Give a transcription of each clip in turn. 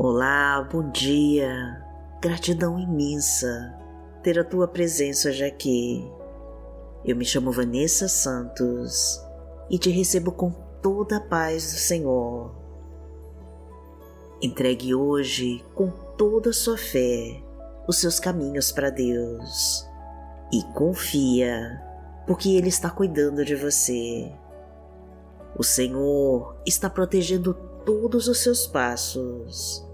Olá, bom dia. Gratidão imensa ter a tua presença hoje aqui. Eu me chamo Vanessa Santos e te recebo com toda a paz do Senhor. Entregue hoje com toda a sua fé os seus caminhos para Deus e confia, porque Ele está cuidando de você. O Senhor está protegendo todos os seus passos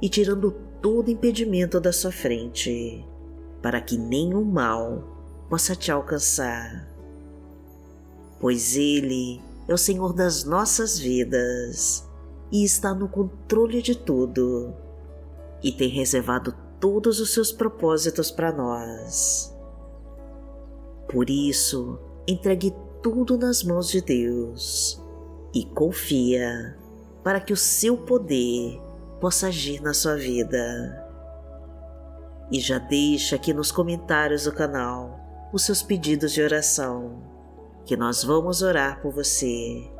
e tirando todo impedimento da sua frente, para que nenhum mal possa te alcançar. Pois Ele é o Senhor das nossas vidas e está no controle de tudo e tem reservado todos os seus propósitos para nós. Por isso, entregue tudo nas mãos de Deus e confia para que o seu poder possa agir na sua vida. E já deixa aqui nos comentários do canal os seus pedidos de oração, que nós vamos orar por você.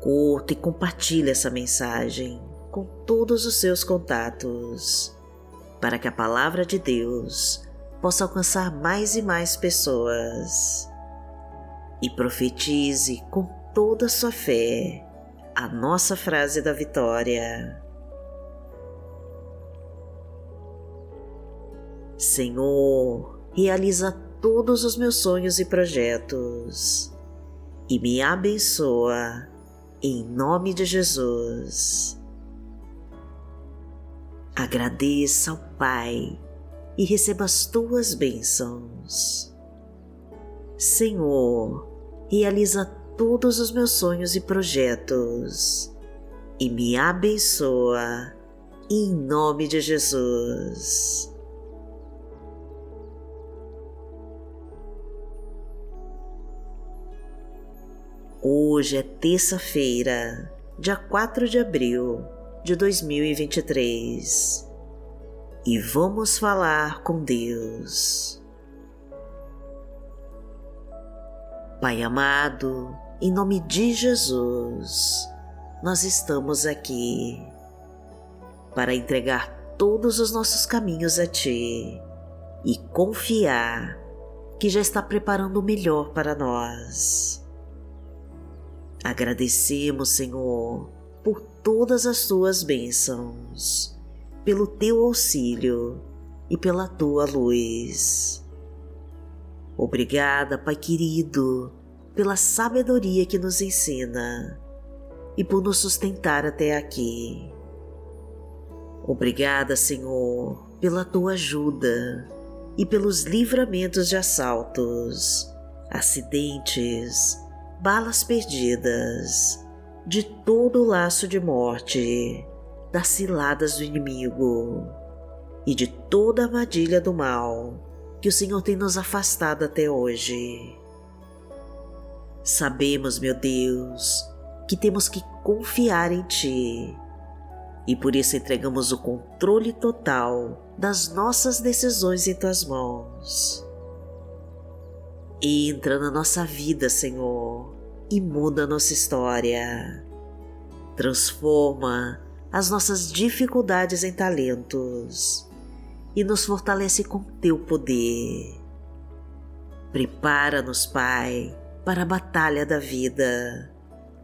Curta e compartilhe essa mensagem com todos os seus contatos, para que a palavra de Deus possa alcançar mais e mais pessoas. E profetize com toda a sua fé a nossa frase da vitória. Senhor, realiza todos os meus sonhos e projetos e me abençoa em nome de Jesus. Agradeça ao Pai e receba as tuas bênçãos. Senhor, realiza todos os meus sonhos e projetos e me abençoa em nome de Jesus. Hoje é terça-feira, dia 4 de abril de 2023 e vamos falar com Deus. Pai amado, em nome de Jesus, nós estamos aqui para entregar todos os nossos caminhos a Ti e confiar que já está preparando o melhor para nós. Agradecemos, Senhor, por todas as tuas bênçãos, pelo teu auxílio e pela tua luz. Obrigada, Pai querido, pela sabedoria que nos ensina e por nos sustentar até aqui. Obrigada, Senhor, pela tua ajuda e pelos livramentos de assaltos, acidentes balas perdidas, de todo o laço de morte, das ciladas do inimigo e de toda a armadilha do mal que o Senhor tem nos afastado até hoje. Sabemos, meu Deus, que temos que confiar em Ti e por isso entregamos o controle total das nossas decisões em Tuas mãos. Entra na nossa vida, Senhor, e muda nossa história. Transforma as nossas dificuldades em talentos e nos fortalece com teu poder. Prepara-nos, Pai, para a batalha da vida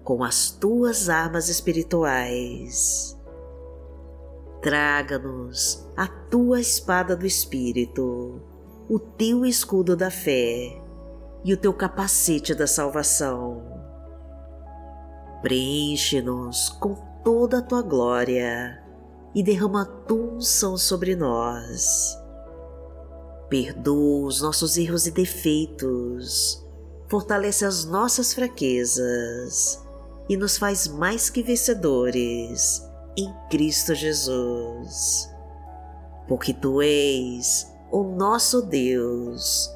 com as tuas armas espirituais. Traga-nos a tua espada do Espírito, o teu escudo da fé e o teu capacete da salvação. Preenche-nos com toda a tua glória e derrama a tua unção sobre nós. Perdoa os nossos erros e defeitos, fortalece as nossas fraquezas e nos faz mais que vencedores em Cristo Jesus. Porque tu és o nosso Deus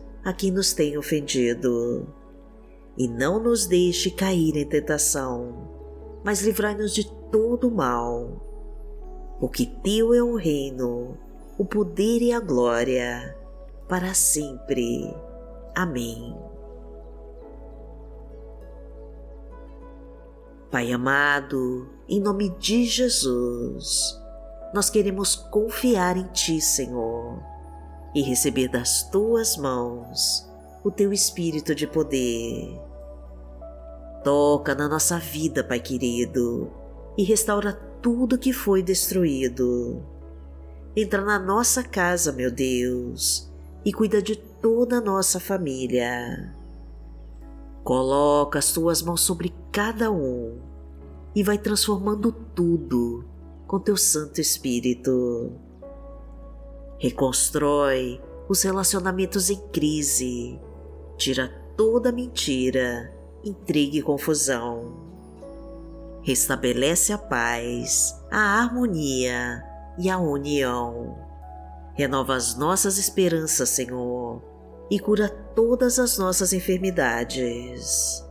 a quem nos tem ofendido. E não nos deixe cair em tentação, mas livrai-nos de todo mal. Porque Teu é o reino, o poder e a glória, para sempre. Amém. Pai amado, em nome de Jesus, nós queremos confiar em Ti, Senhor, e receber das Tuas mãos o Teu Espírito de poder. Toca na nossa vida, Pai querido, e restaura tudo que foi destruído. Entra na nossa casa, meu Deus, e cuida de toda a nossa família. Coloca as tuas mãos sobre cada um e vai transformando tudo com teu Santo Espírito. Reconstrói os relacionamentos em crise, tira toda mentira, intriga e confusão. Restabelece a paz, a harmonia e a união. Renova as nossas esperanças, Senhor e cura todas as nossas enfermidades.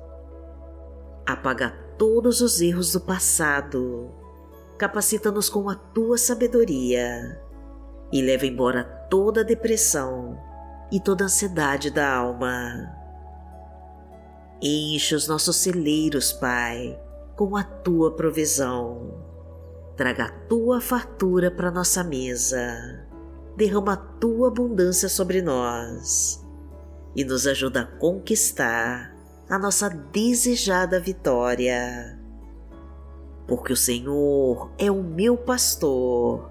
Apaga todos os erros do passado, capacita-nos com a tua sabedoria e leva embora toda a depressão e toda a ansiedade da alma. Enche os nossos celeiros, Pai, com a tua provisão. Traga a tua fartura para nossa mesa. Derrama a tua abundância sobre nós e nos ajuda a conquistar a nossa desejada vitória. Porque o Senhor é o meu pastor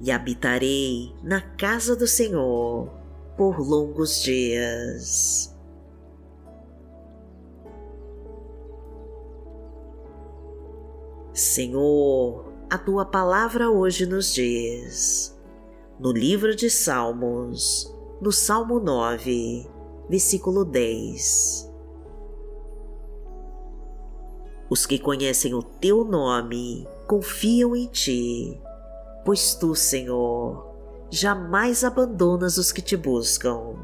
e habitarei na casa do Senhor por longos dias. Senhor, a tua palavra hoje nos diz, no livro de Salmos, no Salmo 9, versículo 10. Os que conhecem o teu nome confiam em ti, pois tu, Senhor, jamais abandonas os que te buscam.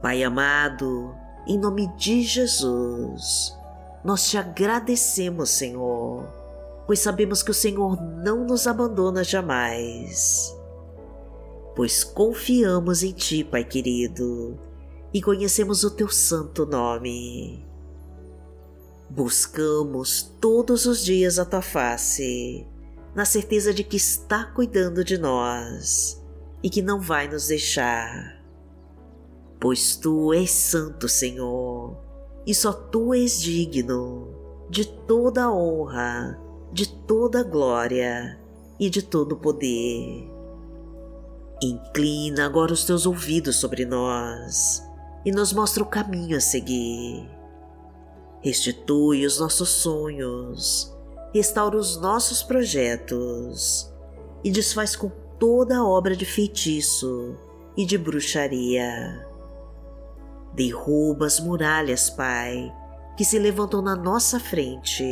Pai amado, em nome de Jesus, nós te agradecemos, Senhor, pois sabemos que o Senhor não nos abandona jamais. Pois confiamos em Ti, Pai querido, e conhecemos o teu santo nome. Buscamos todos os dias a tua face, na certeza de que está cuidando de nós e que não vai nos deixar. Pois tu és santo, Senhor, e só tu és digno de toda a honra, de toda a glória e de todo o poder. Inclina agora os teus ouvidos sobre nós e nos mostra o caminho a seguir. Restitui os nossos sonhos, restaura os nossos projetos e desfaz com toda a obra de feitiço e de bruxaria. Derruba as muralhas, Pai, que se levantam na nossa frente,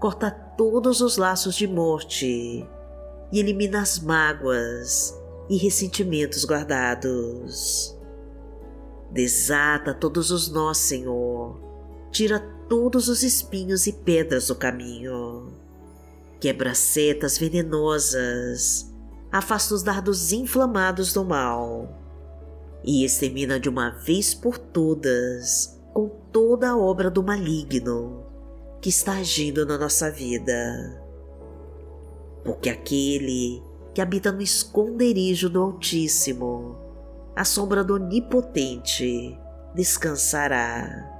corta todos os laços de morte e elimina as mágoas e ressentimentos guardados. Desata todos os nós, Senhor, tira todos os espinhos e pedras do caminho. Quebra setas venenosas, afasta os dardos inflamados do mal e extermina de uma vez por todas com toda a obra do maligno que está agindo na nossa vida. Porque aquele que habita no esconderijo do Altíssimo, à sombra do Onipotente, descansará.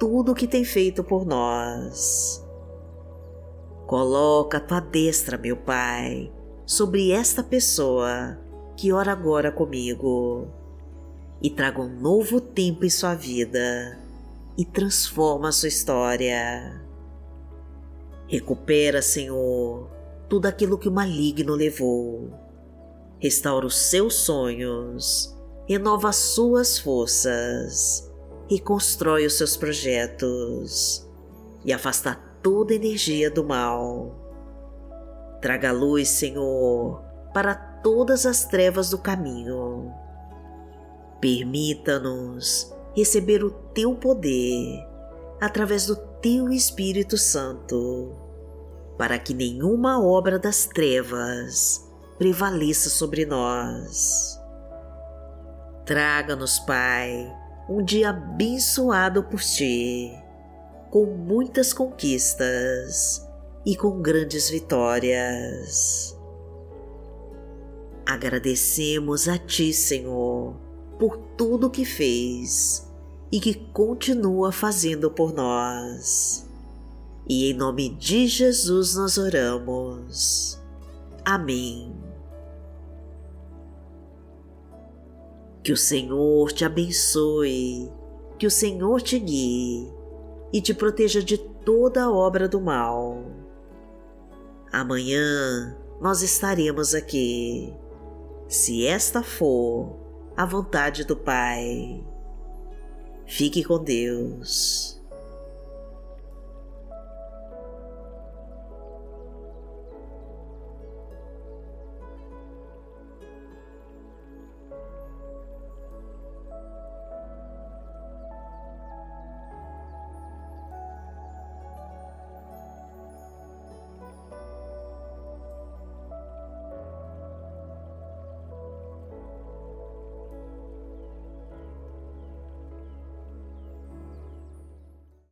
tudo que tem feito por nós. Coloca a tua destra, meu Pai, sobre esta pessoa que ora agora comigo e traga um novo tempo em sua vida e transforma a sua história. Recupera, Senhor, tudo aquilo que o maligno levou. Restaura os seus sonhos, renova as suas forças, reconstrói os seus projetos e afasta toda energia do mal. Traga luz, Senhor, para todas as trevas do caminho. Permita-nos receber o teu poder através do teu Espírito Santo, para que nenhuma obra das trevas prevaleça sobre nós. Traga-nos, Pai, um dia abençoado por ti, com muitas conquistas e com grandes vitórias. Agradecemos a Ti, Senhor por tudo que fez e que continua fazendo por nós. E em nome de Jesus nós oramos. Amém. Que o Senhor te abençoe, que o Senhor te guie e te proteja de toda obra do mal. Amanhã nós estaremos aqui, se esta for a vontade do Pai. Fique com Deus.